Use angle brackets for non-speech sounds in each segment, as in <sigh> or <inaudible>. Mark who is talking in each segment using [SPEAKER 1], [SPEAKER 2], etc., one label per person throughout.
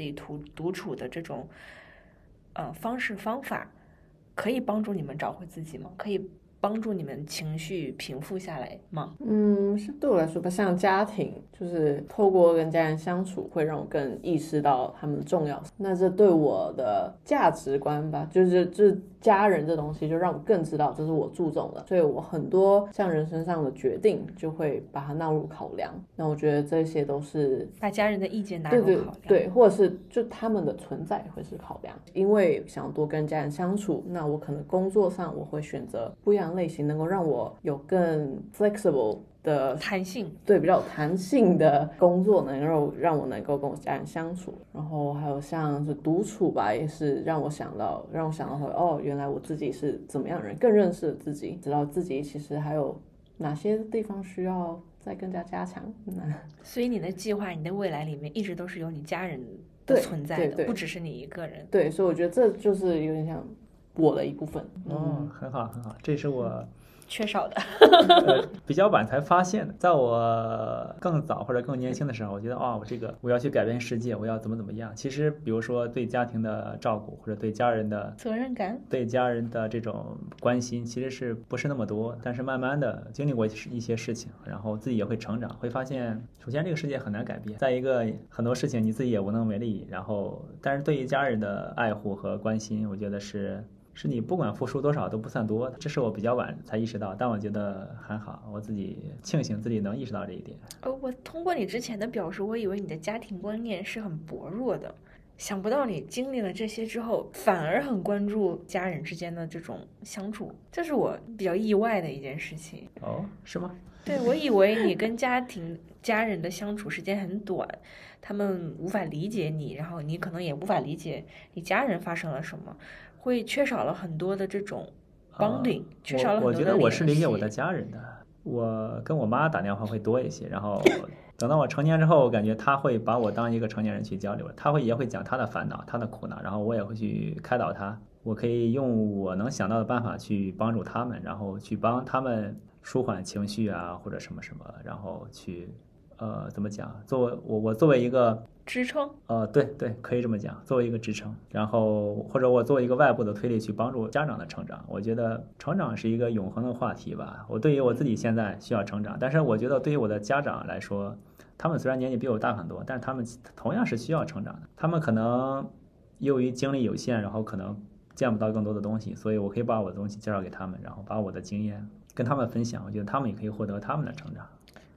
[SPEAKER 1] 自己独独处的这种呃方式方法，可以帮助你们找回自己吗？可以帮助你们情绪平复下来吗？
[SPEAKER 2] 嗯，是对我来说吧，像家庭，就是透过跟家人相处，会让我更意识到他们的重要。那这对我的价值观吧，就是这家人这东西，就让我更知道这是我注重的。所以我很多像人生上的决定，就会把它纳入考量。那我觉得这些都是
[SPEAKER 1] 把家人的意见拿
[SPEAKER 2] 对对
[SPEAKER 1] 入考量。
[SPEAKER 2] 对，或者是就他们的存在会是考量，因为想多跟家人相处，那我可能工作上我会选择不一样类型，能够让我有更 flexible 的
[SPEAKER 1] 弹性，
[SPEAKER 2] 对比较有弹性的工作，能够让我能够跟我家人相处。然后还有像是独处吧，也是让我想到，让我想到会哦，原来我自己是怎么样人，更认识了自己，知道自己其实还有哪些地方需要再更加加强。那
[SPEAKER 1] 所以你的计划、你的未来里面一直都是有你家人的存在的，
[SPEAKER 2] 对对
[SPEAKER 1] 不只是你一个人。
[SPEAKER 2] 对，所以我觉得这就是有点像我的一部分。
[SPEAKER 3] 嗯，很好很好，这是我
[SPEAKER 1] 缺少的，<laughs>
[SPEAKER 3] 呃比较晚才发现的。在我更早或者更年轻的时候，我觉得哦，我这个我要去改变世界，我要怎么怎么样。其实，比如说对家庭的照顾或者对家人的
[SPEAKER 1] 责任感。
[SPEAKER 3] 对家人的这种关心，其实是不是那么多？但是慢慢的经历过一些事情，然后自己也会成长，会发现，首先这个世界很难改变，再一个很多事情你自己也无能为力。然后，但是对于家人的爱护和关心，我觉得是是你不管付出多少都不算多。这是我比较晚才意识到，但我觉得还好，我自己庆幸自己能意识到这一点。
[SPEAKER 1] 呃，我通过你之前的表述，我以为你的家庭观念是很薄弱的，想不到你经历了这些之后，反而很关注家人之间的这种相处，这是我比较意外的一件事情。
[SPEAKER 3] 哦，是吗？
[SPEAKER 1] 对，我以为你跟家庭家人的相处时间很短，他们无法理解你，然后你可能也无法理解你家人发生了什么，会缺少了很多的这种 bonding，、缺少了很多的
[SPEAKER 3] 我我觉得我是理解我的家人的，我跟我妈打电话会多一些，然后等到我成年之后，我感觉她会把我当一个成年人去交流，她会也会讲她的烦恼、她的苦恼，然后我也会去开导她，我可以用我能想到的办法去帮助他们，然后去帮他们舒缓情绪啊，或者什么什么，然后去呃怎么讲？作为我我作为一个
[SPEAKER 1] 支撑。
[SPEAKER 3] 呃，对对，可以这么讲，作为一个支撑，然后或者我作为一个外部的推力去帮助家长的成长，我觉得成长是一个永恒的话题吧。我对于我自己现在需要成长，但是我觉得对于我的家长来说，他们虽然年纪比我大很多，但是他们同样是需要成长的。他们可能由于精力有限，然后可能见不到更多的东西，所以我可以把我的东西介绍给他们，然后把我的经验跟他们分享，我觉得他们也可以获得他们的成长。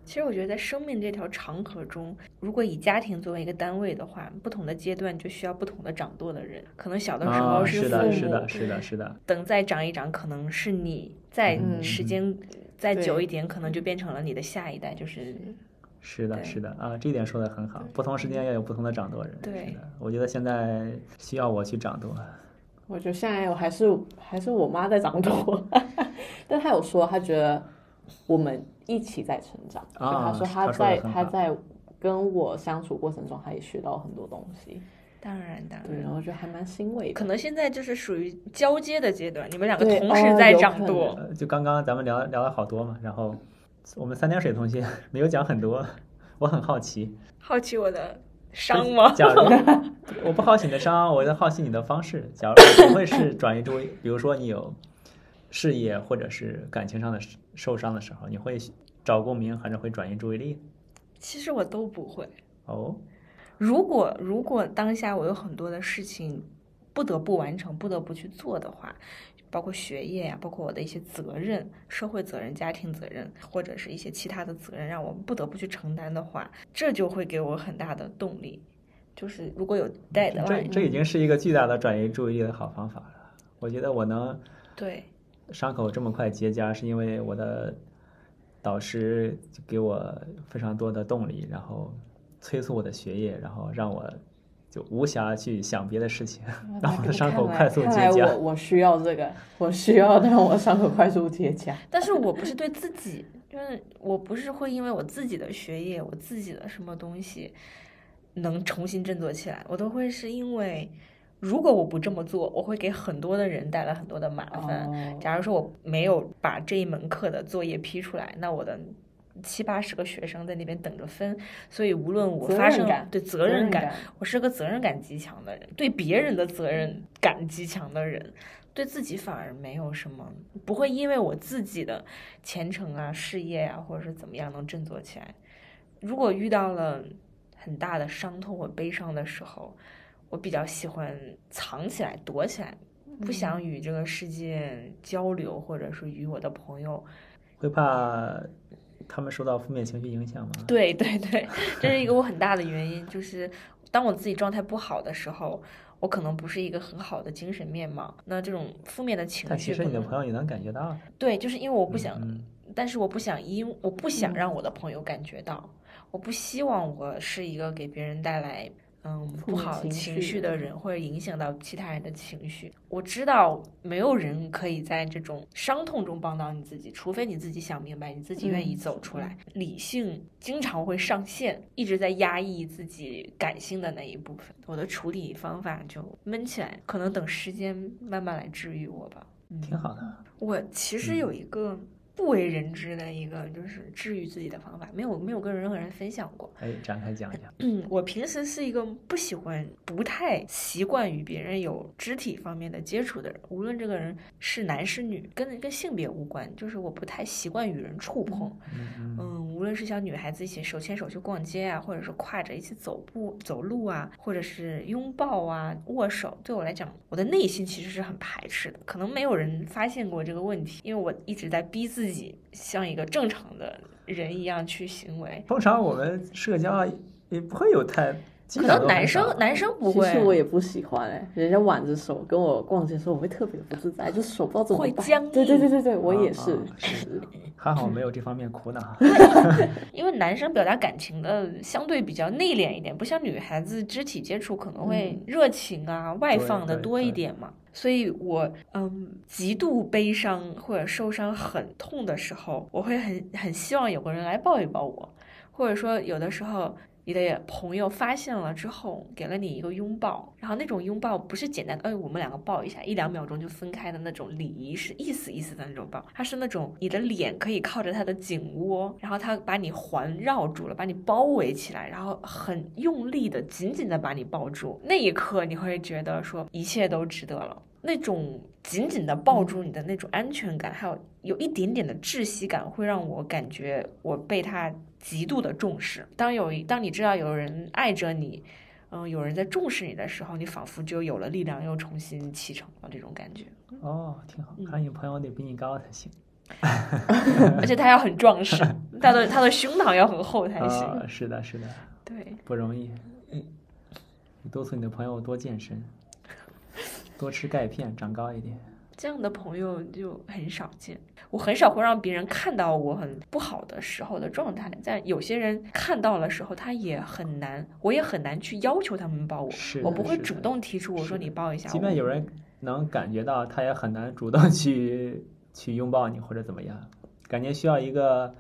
[SPEAKER 1] 其实我觉得在生命这条长河中，如果以家庭作为一个单位的话，不同的阶段就需要不同的掌舵的人。可能小的时候
[SPEAKER 3] 是，
[SPEAKER 1] 父母，
[SPEAKER 3] 是的，是的，是的，是的，
[SPEAKER 1] 等再长一长，可能是你，再
[SPEAKER 2] 嗯
[SPEAKER 1] 时间再久一点，可能就变成了你的下一代，就是
[SPEAKER 3] 是的，是的啊，这一点说的很好。不同时间要有不同的掌舵人。
[SPEAKER 1] 对
[SPEAKER 3] 是的，我觉得现在需要我去掌舵。
[SPEAKER 2] 我觉得现在我还是还是我妈在掌舵，<laughs> 但她有说她觉得我们一起在成长，就
[SPEAKER 3] 啊
[SPEAKER 2] 她说
[SPEAKER 3] 她说得
[SPEAKER 2] 在
[SPEAKER 3] 很好
[SPEAKER 2] 她在跟我相处过程中，他也学到很多东西，
[SPEAKER 1] 当然当
[SPEAKER 2] 对，
[SPEAKER 1] 然
[SPEAKER 2] 然。后我觉得还蛮欣慰的。
[SPEAKER 1] 可能现在就是属于交接的阶段，你们两个同时在掌舵。
[SPEAKER 3] 呃，就刚刚咱们聊聊了好多嘛，然后我们三点水同学没有讲很多，<laughs> 我很好奇。
[SPEAKER 1] 好奇我的伤吗？
[SPEAKER 3] 假如 <laughs> 我不好奇你的伤，我在好奇你的方式。假如不会是转移注意，比如说你有事业或者是感情上的受伤的时候，你会找共鸣，还是会转移注意力？
[SPEAKER 1] 其实我都不会。
[SPEAKER 3] 哦，
[SPEAKER 1] 如果如果当下我有很多的事情不得不完成、不得不去做的话，包括学业呀、包括我的一些责任、社会责任、家庭责任，或者是一些其他的责任，让我不得不去承担的话，这就会给我很大的动力。就是如果有
[SPEAKER 3] 这
[SPEAKER 1] deadline，
[SPEAKER 3] 这已经是一个巨大的转移注意力的好方法了。我觉得我能
[SPEAKER 1] 对
[SPEAKER 3] 伤口这么快结痂，是因为我的导师就给我非常多的动力，然后催促我的学业，然后让我就无暇去想别的事情，让 <laughs> 我的伤口快速结
[SPEAKER 2] 看来我
[SPEAKER 3] 痂。
[SPEAKER 2] 我需要这个，我需要让我伤口快速结痂。<laughs>
[SPEAKER 1] 但是我不是对自己，就是我不是会因为我自己的学业、我自己的什么东西能重新振作起来，我都会是因为，如果我不这么做，我会给很多的人带来很多的麻烦。
[SPEAKER 2] 哦
[SPEAKER 1] 假如说我没有把这一门课的作业批出来，那我的七八十个学生在那边等着分，所以无论我发生对责任感，
[SPEAKER 2] 感，
[SPEAKER 1] 我是个责任感极强的人，对别人的责任感极强的人，对自己反而没有什么，不会因为我自己的前程啊、事业啊，或者是怎么样能振作起来。如果遇到了很大的伤痛或悲伤的时候，我比较喜欢藏起来、躲起来，不想与这个世界交流，或者是与我的朋友
[SPEAKER 3] 会怕他们受到负面情绪影响吗？
[SPEAKER 1] 对 <laughs> 对对，这是一个我很大的原因，就是当我自己状态不好的时候，我可能不是一个很好的精神面貌。那这种负面的情绪
[SPEAKER 3] 但其实你的朋友也能感觉到。
[SPEAKER 1] 对，就是因为我不想，
[SPEAKER 3] 嗯，
[SPEAKER 1] 但是我不想因我不想
[SPEAKER 2] 嗯
[SPEAKER 1] 让我的朋友感觉到，我不希望我是一个给别人带来嗯不好
[SPEAKER 2] 情
[SPEAKER 1] 情
[SPEAKER 2] 绪的
[SPEAKER 1] 人，或者影响到其他人的情绪。我知道没有人可以在这种伤痛中帮到你自己，除非你自己想明白，你自己愿意
[SPEAKER 2] 嗯
[SPEAKER 1] 走出来。理性经常会上线，一直在压抑自己感性的那一部分。我的处理方法就闷起来，可能等时间慢慢来治愈我吧。
[SPEAKER 3] 挺好的。
[SPEAKER 1] 我其实有一个不为人知的一个就是治愈自己的方法，没有没有跟任何人分享过。
[SPEAKER 3] 哎，展开讲一讲。
[SPEAKER 1] 嗯，我平时是一个不喜欢、不太习惯与别人有肢体方面的接触的人，无论这个人是男是女，跟跟性别无关，就是我不太习惯与人触碰。
[SPEAKER 3] 嗯嗯
[SPEAKER 1] 嗯，无论是像女孩子一起手牵手去逛街啊，或者是挎着一起走步走路啊，或者是拥抱啊、握手，对我来讲，我的内心其实是很排斥的。可能没有人发现过这个问题，因为我一直在逼自己像一个正常的人一样去行为。
[SPEAKER 3] 通常我们社交也不会有太，基
[SPEAKER 1] 可能男生
[SPEAKER 3] 少
[SPEAKER 1] 男生不会
[SPEAKER 2] 其
[SPEAKER 1] 会，
[SPEAKER 2] 实我也不喜欢哎、人家挽着手跟我逛街的时候，我会特别不自在，就手不知道怎么办。
[SPEAKER 1] 会僵
[SPEAKER 2] 对对
[SPEAKER 1] 硬
[SPEAKER 2] 对对对，我也
[SPEAKER 3] 啊
[SPEAKER 2] 是
[SPEAKER 3] 啊。是还好没有这方面苦恼。<laughs>
[SPEAKER 1] 因为男生表达感情的相对比较内敛一点，不像女孩子肢体接触可能会热情啊、外
[SPEAKER 3] 对
[SPEAKER 1] 放的
[SPEAKER 3] 对
[SPEAKER 1] 多一
[SPEAKER 3] 对
[SPEAKER 1] 点嘛。所以我嗯极度悲伤或者受伤很痛的时候，我会很很希望有个人来抱一抱我，或者说有的时候。你的朋友发现了之后，给了你一个拥抱，然后那种拥抱不是简单的，哎，我们两个抱一下，一两秒钟就分开的那种礼仪，是意思意思的那种抱，它是那种你的脸可以靠着他的颈窝，然后他把你环绕住了，把你包围起来，然后很用力的、紧紧的把你抱住，那一刻你会觉得说一切都值得了。那种紧紧的抱住你的那种安全感，还有有一点点的窒息感，会让我感觉我被他极度的重视。当有一当你知道有人爱着你，嗯，有人在重视你的时候，你仿佛就有了力量，又重新启程了这种感觉。
[SPEAKER 3] 哦，挺好。
[SPEAKER 1] 嗯
[SPEAKER 3] 看来你朋友得比你高才行。<laughs>
[SPEAKER 1] 而且他要很壮实，<laughs> 他的他的胸膛要很厚才行。
[SPEAKER 3] 啊，是的，是的，
[SPEAKER 1] 对，
[SPEAKER 3] 不容易。你督促你的朋友多健身，<laughs> 多吃钙片，长高一点。
[SPEAKER 1] 这样的朋友就很少见。我很少会让别人看到我很不好的时候的状态，但有些人看到了时候，他也很难，我也很难去要求他们抱我。
[SPEAKER 3] 是
[SPEAKER 1] 我不会主动提出，我说你抱一下我。
[SPEAKER 3] 即便有人能感觉到，他也很难主动去去拥抱你或者怎么样，感觉需要一个，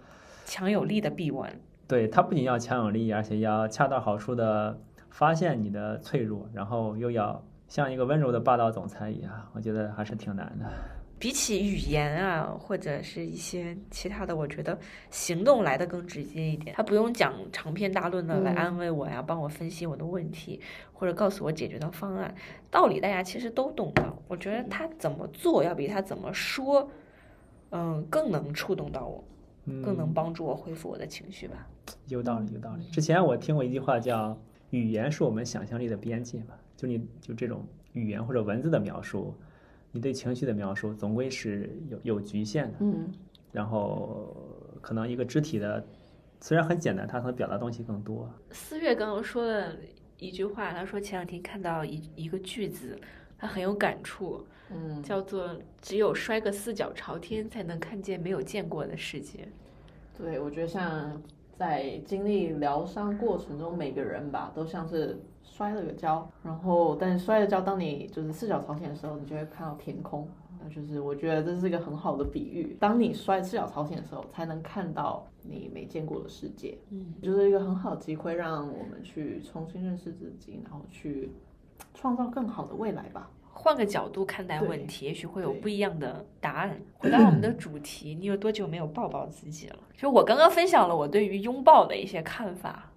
[SPEAKER 1] 强有力的臂弯。
[SPEAKER 3] 对他不仅要强有力，而且要恰到好处的发现你的脆弱，然后又要像一个温柔的霸道总裁一样，我觉得还是挺难的。
[SPEAKER 1] 比起语言啊，或者是一些其他的，我觉得行动来的更直接一点。他不用讲长篇大论的来
[SPEAKER 2] 嗯
[SPEAKER 1] 安慰我呀，帮我分析我的问题，或者告诉我解决的方案。道理大家其实都懂的，我觉得他怎么做要比他怎么说，嗯，更能触动到我，更能
[SPEAKER 3] 嗯，
[SPEAKER 1] 帮助我恢复我的情绪吧。
[SPEAKER 3] 有道理，有道理。之前我听过一句话叫“语言是我们想象力的边界”嘛，就你就这种语言或者文字的描述，你对情绪的描述总归是有有局限的。
[SPEAKER 2] 嗯，
[SPEAKER 3] 然后可能一个肢体的虽然很简单，它可能表达东西更多。
[SPEAKER 1] 思月刚刚说了一句话，他说前两天看到一一个句子，他很有感触，
[SPEAKER 2] 嗯，
[SPEAKER 1] 叫做“只有摔个四脚朝天，才能看见没有见过的世界
[SPEAKER 2] 对，我觉得像在经历疗伤过程中，每个人吧都像是摔了个跤，然后但是摔了跤，当你就是四脚朝天的时候，你就会看到天空。那就是我觉得这是一个很好的比喻，当你摔四脚朝天的时候，才能看到你没见过的世界。”。
[SPEAKER 1] 嗯，
[SPEAKER 2] 就是一个很好的机会，让我们去重新认识自己，然后去创造更好的未来吧。
[SPEAKER 1] 换个角度看待问题，也许会有不一样的答案。回到我们的主题，你有多久没有抱抱自己了？就我刚刚分享了我对于拥抱的一些看法，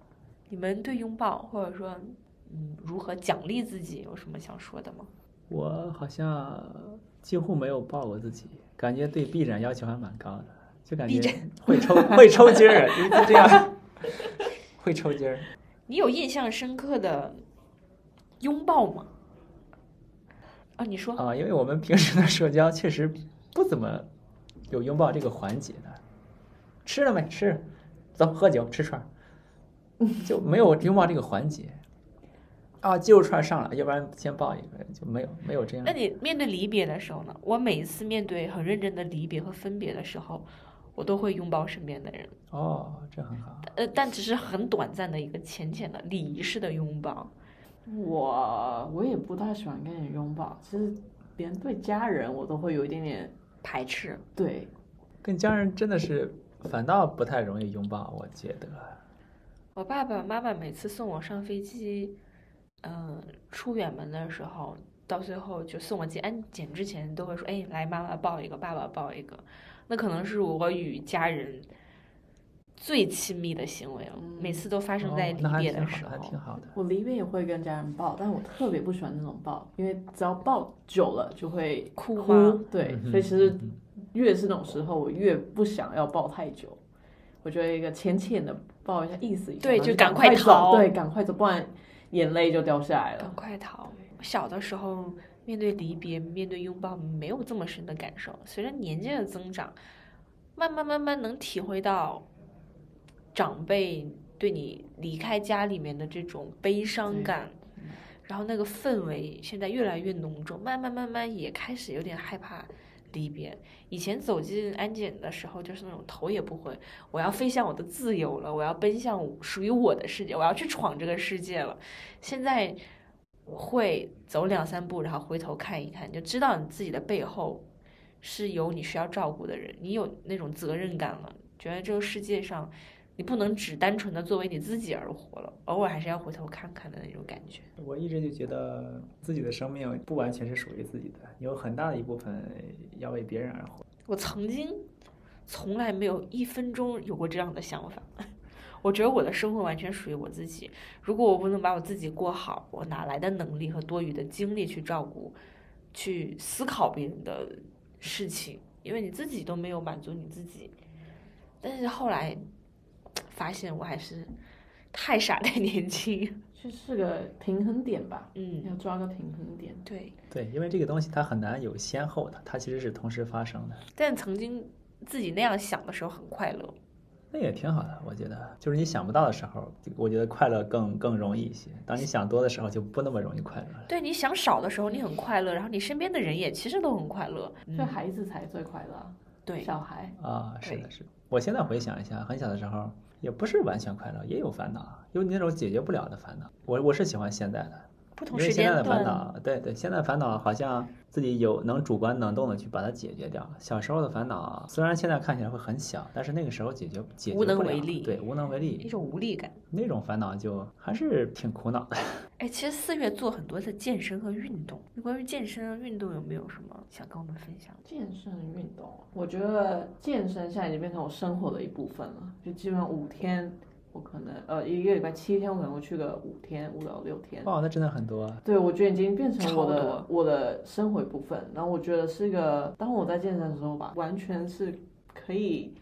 [SPEAKER 1] 你们对拥抱或者说嗯如何奖励自己有什么想说的吗？
[SPEAKER 3] 我好像几乎没有抱过自己，感觉对臂展要求还蛮高的，就感觉 <laughs> 会抽会抽筋儿，一直这样会抽筋儿。
[SPEAKER 1] 你有印象深刻的拥抱吗？啊，你说
[SPEAKER 3] 啊，因为我们平时的社交确实不怎么有拥抱这个环节的。吃了没？吃，走，喝酒，吃串儿，就没有拥抱这个环节。啊，肌肉串儿上了，要不然先抱一个，就没有没有这样
[SPEAKER 1] 那。你面对离别的时候呢？我每一次面对很认真的离别和分别的时候，我都会拥抱身边的人，
[SPEAKER 3] 哦，这很好。
[SPEAKER 1] 呃，但只是很短暂的一个浅浅的礼仪式的拥抱。
[SPEAKER 2] 我我也不太喜欢跟人拥抱，其实连对家人我都会有一点点
[SPEAKER 1] 排斥，
[SPEAKER 2] 对，
[SPEAKER 3] 跟家人真的是反倒不太容易拥抱，我觉得。
[SPEAKER 1] 我爸爸妈妈每次送我上飞机，嗯、出远门的时候，到最后就送我进安检之前，都会说：“哎，来，妈妈抱一个，爸爸抱一个。”那可能是我与家人最亲密的行为了，每次都发生在离别
[SPEAKER 3] 的，
[SPEAKER 1] 时候。
[SPEAKER 3] 挺好的。
[SPEAKER 2] 我离别也会跟家人抱，但我特别不喜欢那种抱，因为只要抱久了就会
[SPEAKER 1] 哭。
[SPEAKER 2] 对，
[SPEAKER 3] 嗯
[SPEAKER 2] 所以其实
[SPEAKER 3] 嗯
[SPEAKER 2] 越是那种时候，我越不想要抱太久。我觉得一个浅浅的抱一下，意思一下，就
[SPEAKER 1] 对就赶
[SPEAKER 2] 快走，对，赶快走，不然眼泪就掉下来了赶。
[SPEAKER 1] 快逃！小的时候面对离别、面对拥抱没有这么深的感受，随着年纪的增长，慢慢慢慢能体会到长辈对你离开家里面的这种悲伤感，然后那个氛围现在越来越浓重，慢慢慢慢也开始有点害怕离别。以前走进安检的时候，就是那种头也不回，我要飞向我的自由了，我要奔向属于我的世界，我要去闯这个世界了。现在会走两三步，然后回头看一看，就知道你自己的背后是有你需要照顾的人，你有那种责任感了，觉得这个世界上你不能只单纯的作为你自己而活了，偶尔还是要回头看看的那种感觉。
[SPEAKER 3] 我一直就觉得自己的生命不完全是属于自己的，有很大的一部分要为别人而活。
[SPEAKER 1] 我曾经从来没有一分钟有过这样的想法。<laughs> 我觉得我的生活完全属于我自己。如果我不能把我自己过好，我哪来的能力和多余的精力去照顾、去思考别人的事情？因为你自己都没有满足你自己。但是后来发现，我还是太傻太年轻。<laughs>
[SPEAKER 2] 这是个平衡点吧，
[SPEAKER 1] 嗯，
[SPEAKER 2] 要抓个平衡点。
[SPEAKER 1] 对。
[SPEAKER 3] 对，因为这个东西它很难有先后的，它其实是同时发生的，
[SPEAKER 1] 但曾经自己那样想的时候很快乐。
[SPEAKER 3] 那也挺好的。我觉得，就是你想不到的时候，我觉得快乐更更容易一些；当你想多的时候，就不那么容易快乐了。
[SPEAKER 1] 对，你想少的时候你很快乐，然后你身边的人也其实都很快乐。
[SPEAKER 2] 所以孩子才最快乐啊，
[SPEAKER 1] 对，
[SPEAKER 2] 小孩。
[SPEAKER 3] 啊，是的，是的。我现在回想一下，很小的时候也不是完全快乐，也有烦恼，有你那种解决不了的烦恼。我我是喜欢现在的，
[SPEAKER 1] 不同
[SPEAKER 3] 因为现在的
[SPEAKER 1] 时间段
[SPEAKER 3] 烦恼，对对，现在烦恼好像自己有能主观能动的去把它解决掉。小时候的烦恼虽然现在看起来会很小，但是那个时候解决解决
[SPEAKER 1] 无能
[SPEAKER 3] 不了
[SPEAKER 1] 为力
[SPEAKER 3] 对，无能为力一，
[SPEAKER 1] 种无力感。
[SPEAKER 3] 那种烦恼就还是挺苦恼的。<laughs>
[SPEAKER 1] 哎，其实四月做很多的健身和运动，关于健身和运动有没有什么想跟我们分享？
[SPEAKER 2] 健身运动，我觉得健身现在已经变成我生活的一部分了。就基本上五天，我可能呃一个礼拜七天，我可能会去个五天，五到六天。
[SPEAKER 3] 哇，那真的很多啊。
[SPEAKER 2] 对，我觉得已经变成我的我的生活一部分。然后我觉得是一个，当我在健身的时候吧，完全是可以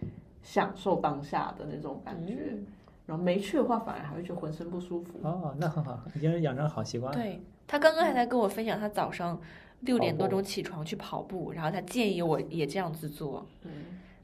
[SPEAKER 2] 享受当下的那种感觉。
[SPEAKER 1] 嗯
[SPEAKER 2] 然后没去的话，反而还会觉得浑身不舒服。
[SPEAKER 3] 哦，那很好，已经养成好习惯了。
[SPEAKER 1] 对他刚刚还在跟我分享，他早上六点多钟起床去跑步，然后他建议我也这样子做。
[SPEAKER 2] 对，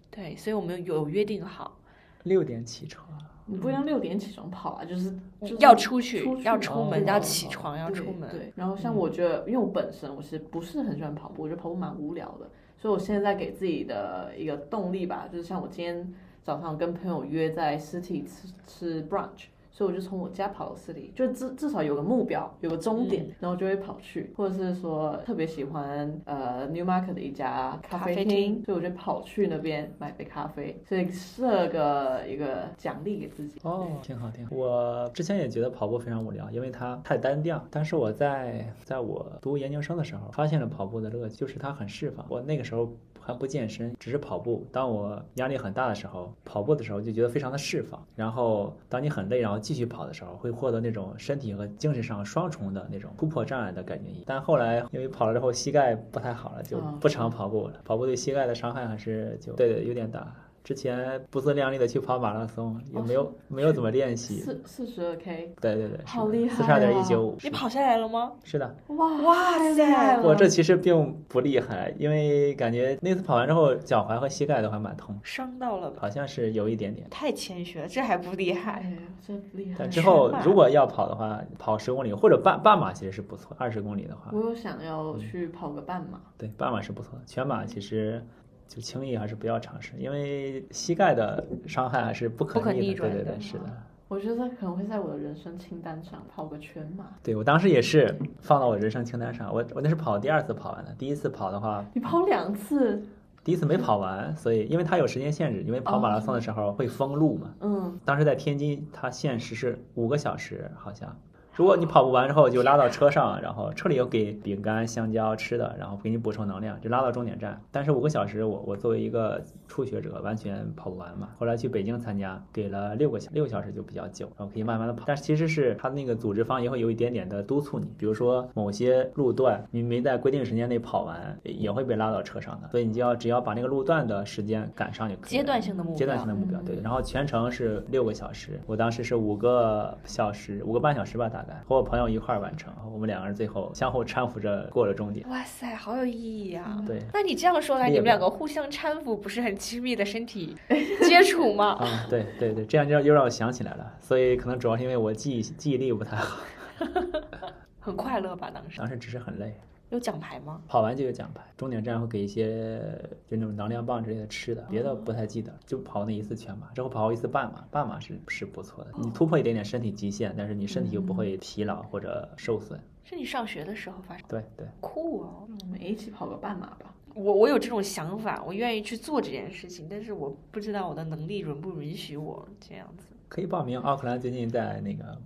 [SPEAKER 1] 对，所以我们有约定好
[SPEAKER 3] 六点起床，
[SPEAKER 2] 你不一定六点起床跑啊，就是就是
[SPEAKER 1] 要出去要出门，要
[SPEAKER 3] 哦
[SPEAKER 1] 起床，要出门。
[SPEAKER 2] 对，然后像我觉得，因为我本身我是不是很喜欢跑步，我觉得跑步蛮无聊的，所以我现在给自己的一个动力吧，就是像我今天早上跟朋友约在 City 吃吃 brunch，所以我就从我家跑到市里，就至至少有个目标，有个终点，然后就会跑去，或者是说特别喜欢呃 Newmarket 的一家咖啡
[SPEAKER 1] 咖啡
[SPEAKER 2] 厅，
[SPEAKER 1] 厅
[SPEAKER 2] 所以我就跑去那边买杯咖啡，所以设个一个奖励给自己。
[SPEAKER 3] 哦，挺好挺好。我之前也觉得跑步非常无聊，因为它太单调。但是我在在我读研究生的时候，发现了跑步的乐趣，就是它很释放。我那个时候还不健身，只是跑步。当我压力很大的时候，跑步的时候就觉得非常的释放。然后当你很累，然后继续跑的时候，会获得那种身体和精神上双重的那种突破障碍的感觉。但后来因为跑了之后膝盖不太好了，就
[SPEAKER 2] 哦
[SPEAKER 3] 不常跑步了。跑步对膝盖的伤害还是就对对有点大。之前不自量力的去跑马拉松，也没有、没有怎么练习。
[SPEAKER 2] 四四十二 K，
[SPEAKER 3] 对对对，
[SPEAKER 2] 好厉害
[SPEAKER 3] 四十二点一
[SPEAKER 2] 啊
[SPEAKER 3] 九五。
[SPEAKER 1] 你跑下来了吗？
[SPEAKER 3] 是的，
[SPEAKER 2] 哇
[SPEAKER 1] 哇塞！
[SPEAKER 3] 我这其实并不厉害，因为感觉那次跑完之后，脚踝和膝盖都还蛮痛，
[SPEAKER 1] 伤到了吧？
[SPEAKER 3] 好像是有一点点。
[SPEAKER 1] 太谦虚了，这还不厉害。
[SPEAKER 2] 哎，真厉害
[SPEAKER 3] 但。之后如果要跑的话，跑十公里或者半半马其实是不错，二十公里的话，
[SPEAKER 2] 我有想要去跑个半马，
[SPEAKER 3] 对半马是不错的。全马其实就轻易还是不要尝试，因为膝盖的伤害还是不可
[SPEAKER 1] 不可
[SPEAKER 3] 逆的。
[SPEAKER 1] 逆转的
[SPEAKER 3] 对对对，是的。
[SPEAKER 2] 我觉得可能会在我的人生清单上跑个全马。
[SPEAKER 3] 对我当时也是放到我人生清单上，我我那是跑第二次跑完的，第一次跑的话，
[SPEAKER 2] 你跑两次，
[SPEAKER 3] 第一次没跑完，所以因为它有时间限制，因为跑马拉松的时候会封路嘛。
[SPEAKER 2] 嗯，
[SPEAKER 3] 当时在天津，它限时是五个小时，好像。如果你跑不完之后，就拉到车上，然后车里有给饼干、香蕉吃的，然后给你补充能量，就拉到终点站。但是五个小时我，我作为一个初学者，完全跑不完嘛。后来去北京参加，给了六个小六个小时就比较久，然后可以慢慢的跑。但是其实是他那个组织方也会有一点点的督促你，比如说某些路段你没在规定时间内跑完，也会被拉到车上的，所以你就要只要把那个路段的时间赶上就可以了。
[SPEAKER 1] 阶段性的目标
[SPEAKER 3] 阶段性的目标，对。然后全程是六个小时，我当时是五个小时，五个半小时吧，大概和我朋友一块儿完成，我们两个人最后相互搀扶着过了终点。
[SPEAKER 1] 哇塞，好有意义啊！
[SPEAKER 3] 对，
[SPEAKER 1] 那你这样说来，你们两个互相搀扶，不是很亲密的身体 <laughs> 接触吗？
[SPEAKER 3] 啊，对对对，这样就又让我想起来了，所以可能主要是因为我记忆记忆力不太好，<laughs>
[SPEAKER 1] 很快乐吧？当时
[SPEAKER 3] 当时只是很累。
[SPEAKER 1] 有奖牌吗？
[SPEAKER 3] 跑完就有奖牌，终点站会给一些就那种能量棒之类的吃的，别的不太记得，就跑那一次全马，之后跑过一次半马，半马是是不错的，你突破一点点身体极限，但是你身体又不会疲劳或者受损。
[SPEAKER 1] 是你上学的时候发生？
[SPEAKER 3] 对对，
[SPEAKER 1] 酷哦！
[SPEAKER 2] 我们一起跑个半马吧。
[SPEAKER 1] 我我有这种想法，我愿意去做这件事情，但是我不知道我的能力允不允许我这样子。
[SPEAKER 3] 可以报名。奥克兰最近在那个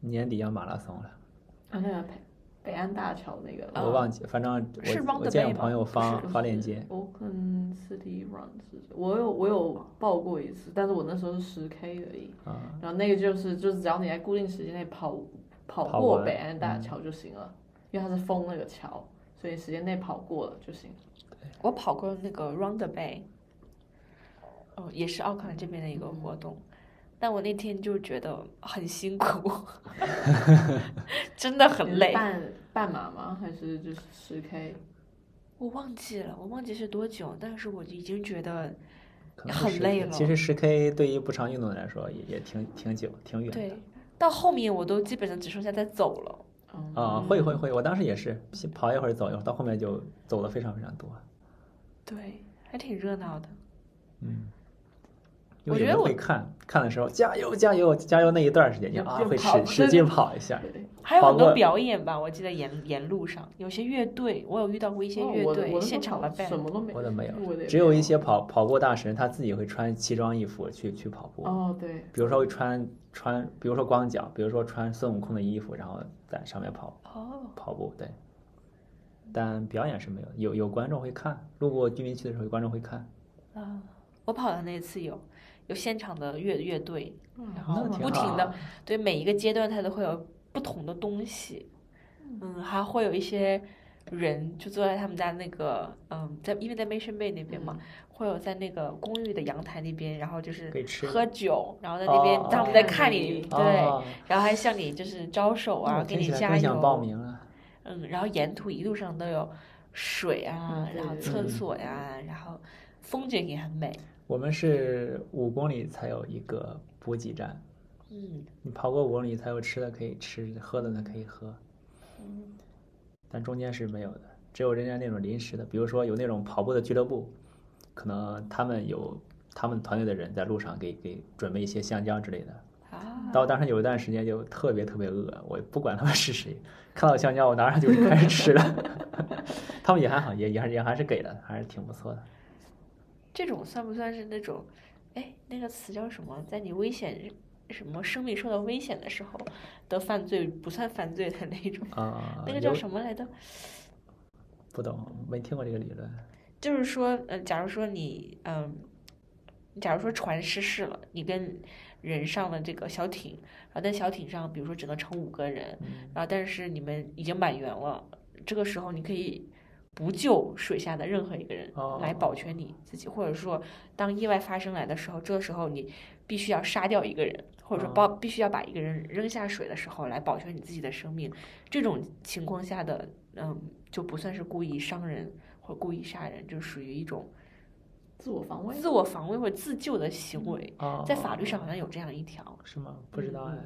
[SPEAKER 3] 年底要马拉松了。
[SPEAKER 2] 啊，那个北北安大桥那个，
[SPEAKER 3] 我忘记，反正
[SPEAKER 1] 是
[SPEAKER 3] 我
[SPEAKER 1] Round
[SPEAKER 3] 我
[SPEAKER 1] the
[SPEAKER 3] 见
[SPEAKER 1] Bay
[SPEAKER 3] 有朋友发发链接
[SPEAKER 2] ，Oakland City Run 是，我有我有报过一次，但是我那时候是十 K 而已。
[SPEAKER 3] 啊，
[SPEAKER 2] 然后那个就是就是只要你在固定时间内跑跑过北安大桥就行了，因为它是封那个桥，所以时间内跑过了就行。
[SPEAKER 1] 我跑过那个 Round the Bay，哦，也是奥克兰这边的一个活动，但我那天就觉得很辛苦，<laughs> 真的很累。
[SPEAKER 2] 半半马吗？还是就是十 K？
[SPEAKER 1] 我忘记了，我忘记是多久，但是我已经觉得
[SPEAKER 3] 可能是 10K
[SPEAKER 1] 很累了
[SPEAKER 3] 其实十 K 对于不常运动的来说也也挺挺久挺远的。
[SPEAKER 1] 对，到后面我都基本上只剩下在走了。
[SPEAKER 2] 嗯
[SPEAKER 3] 啊，会会会，我当时也是先跑一会儿走一会儿，到后面就走的非常非常多。
[SPEAKER 1] 对，还挺热闹的。
[SPEAKER 3] 嗯，因为人
[SPEAKER 1] 我觉得
[SPEAKER 3] 会看看的时候，加油加油加油那一段时间，你啊会使使劲跑一下。
[SPEAKER 1] 还有很多表演吧，我记得沿沿路上有些乐队，我有遇到过一些
[SPEAKER 2] 哦
[SPEAKER 1] 乐队、现场的
[SPEAKER 2] 跑什。么都没
[SPEAKER 3] 我的没有只有一些跑跑步大神他自己会穿奇装异服去去跑步，
[SPEAKER 2] 哦，对，
[SPEAKER 3] 比如说会穿穿，比如说光脚，比如说穿孙悟空的衣服，然后在上面跑
[SPEAKER 1] 哦，
[SPEAKER 3] 跑步，对。但表演是没有，有有观众会看，路过居民区的时候，有观众会看。
[SPEAKER 1] 啊，我跑的那次有有现场的乐乐队，然后不停的对每一个阶段它都会有不同的东西，嗯，还会有一些人就坐在他们家那个嗯，在因为在 Mission Bay 那边嘛，会有在那个公寓的阳台那边，然后就是喝酒，然后在那边
[SPEAKER 3] 哦
[SPEAKER 1] 他们在看你，对，
[SPEAKER 3] 哦
[SPEAKER 1] 然后还向你就是招手啊，给你加
[SPEAKER 3] 油想报
[SPEAKER 1] 油，
[SPEAKER 3] 名了。
[SPEAKER 1] 嗯，然后沿途一路上都有水啊然后厕所呀，然后风景也很美，
[SPEAKER 3] 我们是五公里才有一个补给站，
[SPEAKER 1] 嗯
[SPEAKER 3] 你跑过五公里才有吃的可以吃，喝的呢可以喝，
[SPEAKER 1] 嗯
[SPEAKER 3] 但中间是没有的，只有人家那种临时的，比如说有那种跑步的俱乐部，可能他们有他们团队的人在路上给给准备一些香蕉之类的，
[SPEAKER 1] 啊，
[SPEAKER 3] 到当时有一段时间就特别特别饿，我不管他们是谁，看到香蕉我拿上就开始吃了。<laughs> 他们也还好，也也还也还是给的，还是挺不错的。
[SPEAKER 1] 这种算不算是那种，哎，那个词叫什么？在你危险什么生命受到危险的时候的犯罪不算犯罪的那种？
[SPEAKER 3] 啊、
[SPEAKER 1] 那个叫什么来着？
[SPEAKER 3] 不懂，没听过这个理论。
[SPEAKER 1] 就是说，呃，假如说你，嗯、假如说船失事了，你跟人上了这个小艇，然后在小艇上，比如说只能乘五个人，
[SPEAKER 3] 嗯
[SPEAKER 1] 然后但是你们已经满员了，这个时候你可以不救水下的任何一个人
[SPEAKER 3] 哦
[SPEAKER 1] 来保全你自己，或者说当意外发生来的时候，这个时候你必须要杀掉一个人，或者说
[SPEAKER 3] 哦
[SPEAKER 1] 包必须要把一个人扔下水的时候来保全你自己的生命，这种情况下的，嗯，就不算是故意伤人或故意杀人，就属于一种
[SPEAKER 2] 自我防卫。
[SPEAKER 1] 自我防卫或者自救的行为，
[SPEAKER 3] 哦，
[SPEAKER 1] 在法律上好像有这样一条。
[SPEAKER 3] 是吗？不知道哎。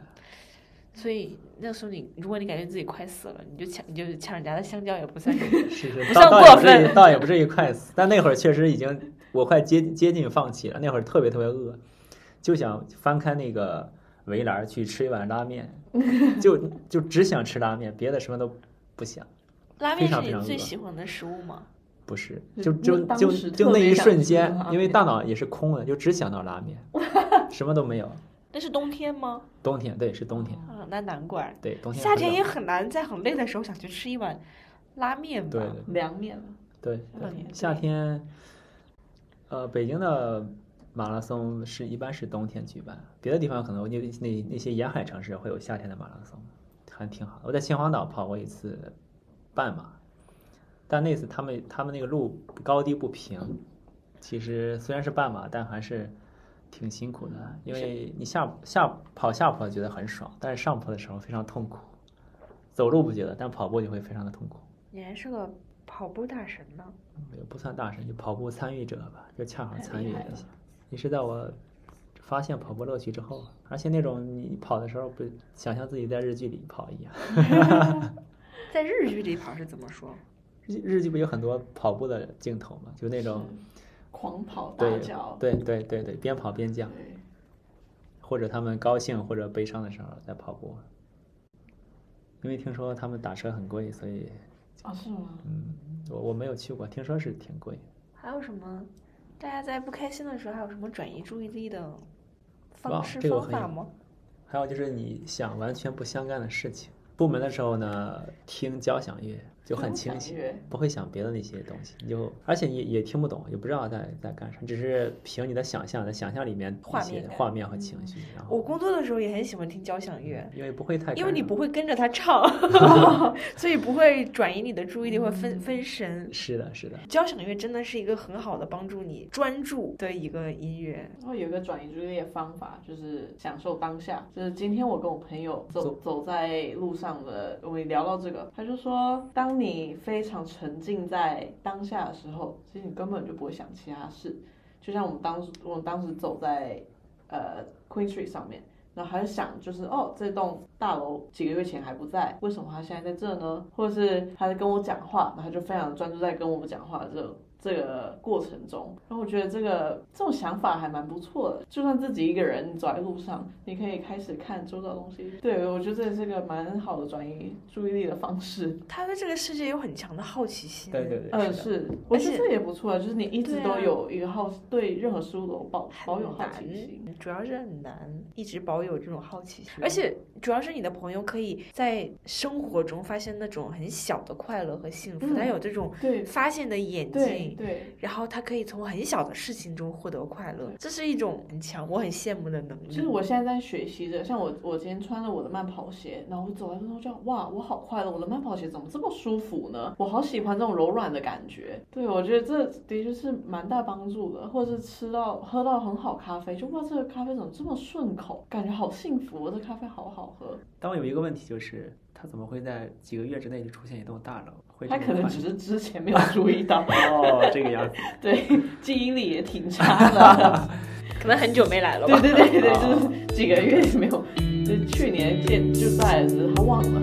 [SPEAKER 1] 所以那时候你，如果你感觉自己快死了，你就抢，你就抢人家的香蕉，也不算是
[SPEAKER 3] 是是，
[SPEAKER 1] 不算过
[SPEAKER 3] 倒倒也不至于
[SPEAKER 1] 分
[SPEAKER 3] 倒也不至于快死，但那会儿确实已经我快接接近放弃了，那会儿特别特别饿，就想翻开那个围栏去吃一碗拉面，<laughs> 就就只想吃拉面，别的什么都不想。
[SPEAKER 1] 拉面是
[SPEAKER 3] 非常非常饿
[SPEAKER 1] 你最喜欢的食物吗？
[SPEAKER 3] 不是，
[SPEAKER 2] 就
[SPEAKER 3] 就就就那一瞬间，因为大脑也是空的，就只想到拉面，<laughs> 什么都没有。
[SPEAKER 1] 那是冬天吗？
[SPEAKER 3] 冬天对，是冬天，
[SPEAKER 1] 啊，那难怪。
[SPEAKER 3] 对冬天
[SPEAKER 1] 夏天也很难在很累的时候想去吃一碗拉面吧。
[SPEAKER 2] 凉面了，
[SPEAKER 3] 对夏天，呃，北京的马拉松是一般是冬天举办，别的地方可能那那那些沿海城市会有夏天的马拉松，还挺好的。我在秦皇岛跑过一次半马，但那次他们他们那个路高低不平，其实虽然是半马，但还是挺辛苦的，因为你下下跑下坡觉得很爽，但是上坡的时候非常痛苦。走路不觉得，但跑步就会非常的痛苦。
[SPEAKER 1] 你还是个跑步大神呢。
[SPEAKER 3] 也不算大神，就跑步参与者吧，就恰好参与一下。也是在我发现跑步乐趣之后，而且那种你跑的时候，不想象自己在日剧里跑一样。<laughs>
[SPEAKER 1] 在日剧里跑是怎么说？
[SPEAKER 3] 日日剧不有很多跑步的镜头嘛，就那种
[SPEAKER 2] 狂跑大
[SPEAKER 3] 对
[SPEAKER 2] 叫，
[SPEAKER 3] 对对对对，边跑边叫，
[SPEAKER 2] 对
[SPEAKER 3] 或者他们高兴或者悲伤的时候在跑步。因为听说他们打车很贵，所以
[SPEAKER 2] 啊是吗？
[SPEAKER 3] 嗯，我我没有去过，听说是挺贵。
[SPEAKER 1] 还有什么？大家在不开心的时候还有什么转移注意力的方式
[SPEAKER 3] 这
[SPEAKER 1] 方法吗？
[SPEAKER 3] 还有就是你想完全不相干的事情，部门的时候呢，听交响乐就很清醒
[SPEAKER 2] 交响乐，
[SPEAKER 3] 不会想别的那些东西，你就而且也也听不懂，也不知道在在干啥，只是凭你的想象，在想象里面一些
[SPEAKER 1] 画面
[SPEAKER 3] 画面和情绪，然后
[SPEAKER 1] 我工作的时候也很喜欢听交响乐，
[SPEAKER 3] 因为不会太
[SPEAKER 1] 因为你不会跟着他唱，<laughs> 所以不会转移你的注意力或分分神。
[SPEAKER 3] 是的，是的，
[SPEAKER 1] 交响乐真的是一个很好的帮助你专注的一个音乐。
[SPEAKER 2] 然后有一个转移注意力的方法，就是享受当下。就是今天我跟我朋友走
[SPEAKER 3] 走
[SPEAKER 2] 走在路上的，我们聊到这个，他就说，当当你非常沉浸在当下的时候，其实你根本就不会想其他事。就像我们当时，我们当时走在呃 Queen Street 上面，然后还是想，就是哦，这栋大楼几个月前还不在，为什么他现在在这呢？或者是他在跟我讲话，然后他就非常专注在跟我们讲话的这种这个过程中，然后我觉得这个这种想法还蛮不错的。就算自己一个人走在路上，你可以开始看周遭东西。对，我觉得这是个蛮好的转移注意力的方式。
[SPEAKER 1] 他对这个世界有很强的好奇心。
[SPEAKER 3] 对对对，
[SPEAKER 2] 呃，
[SPEAKER 3] 是
[SPEAKER 2] 我觉得这也不错啊，就是你一直都有一个好，对任何事物都有保保有好奇心。
[SPEAKER 1] 主要是很难一直保有这种好奇心，而且主要是你的朋友可以在生活中发现那种很小的快乐和幸福，
[SPEAKER 2] 嗯
[SPEAKER 1] 他有这种
[SPEAKER 2] 对
[SPEAKER 1] 发现的眼
[SPEAKER 2] 对
[SPEAKER 1] 睛。
[SPEAKER 2] 对，
[SPEAKER 1] 然后他可以从很小的事情中获得快乐，这是一种很强，我很羡慕的能力。
[SPEAKER 2] 就是我现在在学习着，像我我今天穿了我的慢跑鞋，然后我走在路上就哇，我好快乐，我的慢跑鞋怎么这么舒服呢？我好喜欢这种柔软的感觉。对，我觉得这的确是蛮大帮助的，或者是吃到喝到很好咖啡，就哇，这个咖啡怎么这么顺口，感觉好幸福，哦这咖啡好好喝。
[SPEAKER 3] 但我有一个问题就是，他怎么会在几个月之内就出现一栋大楼？会
[SPEAKER 2] 他可能只是之前没有注意到，
[SPEAKER 3] 哦这个样子，
[SPEAKER 2] 对，记忆力也挺差的。<laughs>
[SPEAKER 1] 可能很久没来了吧
[SPEAKER 2] 对。对对对，就是几个月没有，就去年见就在了，只是他忘了。